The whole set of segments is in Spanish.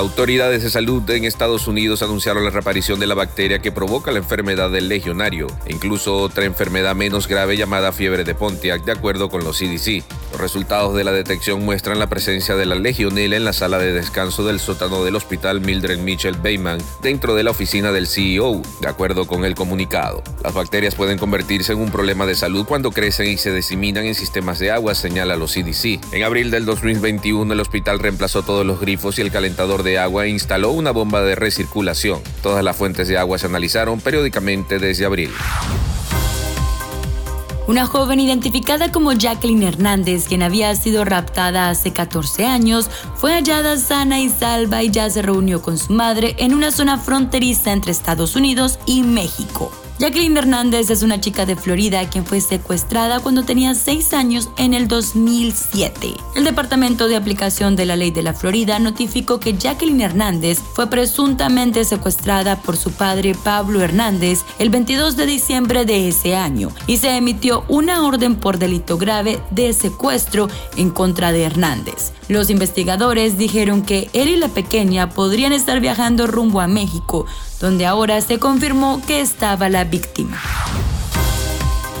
Autoridades de salud en Estados Unidos anunciaron la reaparición de la bacteria que provoca la enfermedad del legionario e incluso otra enfermedad menos grave llamada fiebre de Pontiac, de acuerdo con los CDC. Los resultados de la detección muestran la presencia de la legionela en la sala de descanso del sótano del hospital Mildred Mitchell Bayman, dentro de la oficina del CEO, de acuerdo con el comunicado. Las bacterias pueden convertirse en un problema de salud cuando crecen y se diseminan en sistemas de agua, señala los CDC. En abril del 2021, el hospital reemplazó todos los grifos y el calentador de agua e instaló una bomba de recirculación. Todas las fuentes de agua se analizaron periódicamente desde abril. Una joven identificada como Jacqueline Hernández, quien había sido raptada hace 14 años, fue hallada sana y salva y ya se reunió con su madre en una zona fronteriza entre Estados Unidos y México. Jacqueline Hernández es una chica de Florida quien fue secuestrada cuando tenía 6 años en el 2007. El Departamento de Aplicación de la Ley de la Florida notificó que Jacqueline Hernández fue presuntamente secuestrada por su padre Pablo Hernández el 22 de diciembre de ese año y se emitió una orden por delito grave de secuestro en contra de Hernández. Los investigadores dijeron que él y la pequeña podrían estar viajando rumbo a México, donde ahora se confirmó que estaba la víctima.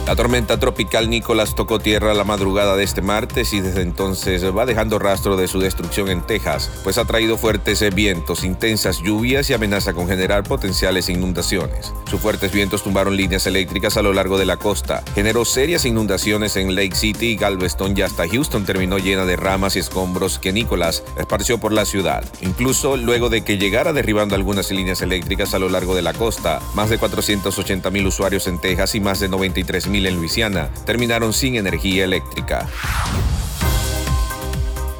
La tormenta tropical Nicolás tocó tierra la madrugada de este martes y desde entonces va dejando rastro de su destrucción en Texas, pues ha traído fuertes vientos, intensas lluvias y amenaza con generar potenciales inundaciones. Sus fuertes vientos tumbaron líneas eléctricas a lo largo de la costa, generó serias inundaciones en Lake City, Galveston y hasta Houston terminó llena de ramas y escombros que Nicolás esparció por la ciudad. Incluso luego de que llegara derribando algunas líneas eléctricas a lo largo de la costa, más de 480 mil usuarios en Texas y más de 93 mil en Luisiana terminaron sin energía eléctrica.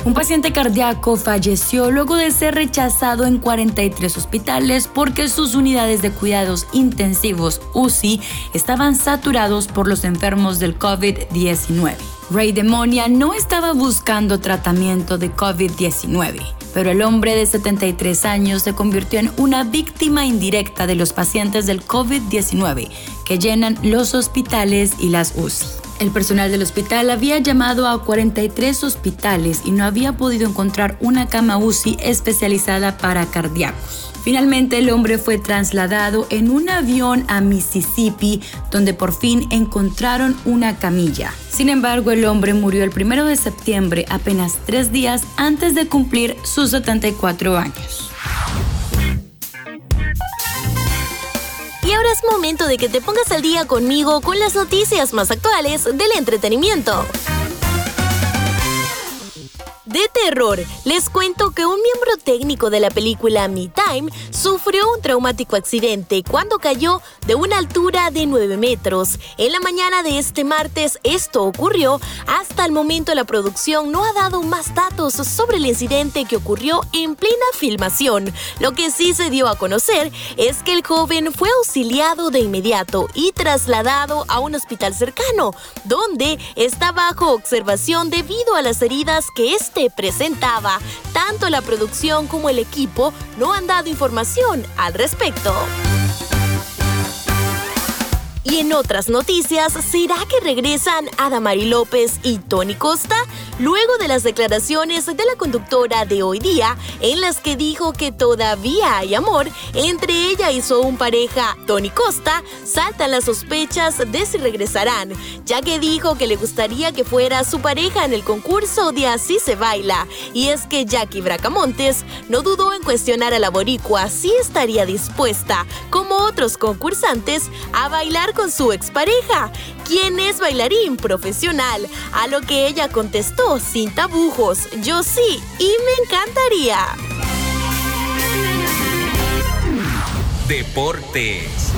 Un paciente cardíaco falleció luego de ser rechazado en 43 hospitales porque sus unidades de cuidados intensivos UCI estaban saturados por los enfermos del COVID-19. Ray Demonia no estaba buscando tratamiento de COVID-19, pero el hombre de 73 años se convirtió en una víctima indirecta de los pacientes del COVID-19 que llenan los hospitales y las UCI. El personal del hospital había llamado a 43 hospitales y no había podido encontrar una cama UCI especializada para cardíacos. Finalmente el hombre fue trasladado en un avión a Mississippi, donde por fin encontraron una camilla. Sin embargo, el hombre murió el 1 de septiembre, apenas tres días antes de cumplir sus 74 años. Y ahora es momento de que te pongas al día conmigo con las noticias más actuales del entretenimiento de terror, les cuento que un miembro técnico de la película Me Time sufrió un traumático accidente cuando cayó de una altura de 9 metros. En la mañana de este martes esto ocurrió. Hasta el momento la producción no ha dado más datos sobre el incidente que ocurrió en plena filmación. Lo que sí se dio a conocer es que el joven fue auxiliado de inmediato y trasladado a un hospital cercano, donde está bajo observación debido a las heridas que este presentaba. Tanto la producción como el equipo no han dado información al respecto. Y en otras noticias, ¿será que regresan Adamari López y Tony Costa? Luego de las declaraciones de la conductora de hoy día, en las que dijo que todavía hay amor entre ella y su pareja, Tony Costa, saltan las sospechas de si regresarán, ya que dijo que le gustaría que fuera su pareja en el concurso de Así se baila. Y es que Jackie Bracamontes no dudó en cuestionar a la boricua si estaría dispuesta, como otros concursantes, a bailar con su expareja, quien es bailarín profesional, a lo que ella contestó sin tabujos, yo sí, y me encantaría. Deportes.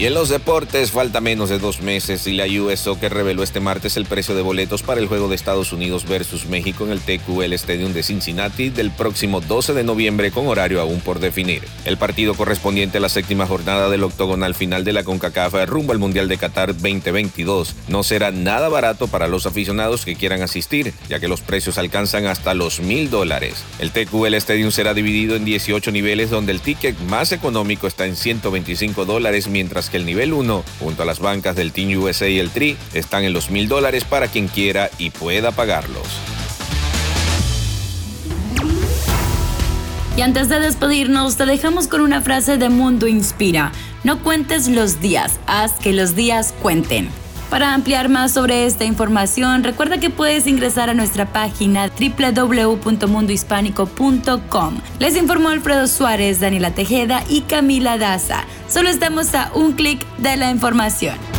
Y en los deportes falta menos de dos meses y la US Soccer reveló este martes el precio de boletos para el juego de Estados Unidos versus México en el TQL Stadium de Cincinnati del próximo 12 de noviembre con horario aún por definir. El partido correspondiente a la séptima jornada del octogonal final de la CONCACAF rumbo al Mundial de Qatar 2022 no será nada barato para los aficionados que quieran asistir, ya que los precios alcanzan hasta los mil dólares. El TQL Stadium será dividido en 18 niveles donde el ticket más económico está en 125 dólares que el nivel 1, junto a las bancas del Team USA y el Tri, están en los mil dólares para quien quiera y pueda pagarlos. Y antes de despedirnos, te dejamos con una frase de Mundo Inspira. No cuentes los días, haz que los días cuenten. Para ampliar más sobre esta información, recuerda que puedes ingresar a nuestra página www.mundohispánico.com. Les informó Alfredo Suárez, Daniela Tejeda y Camila Daza. Solo estamos a un clic de la información.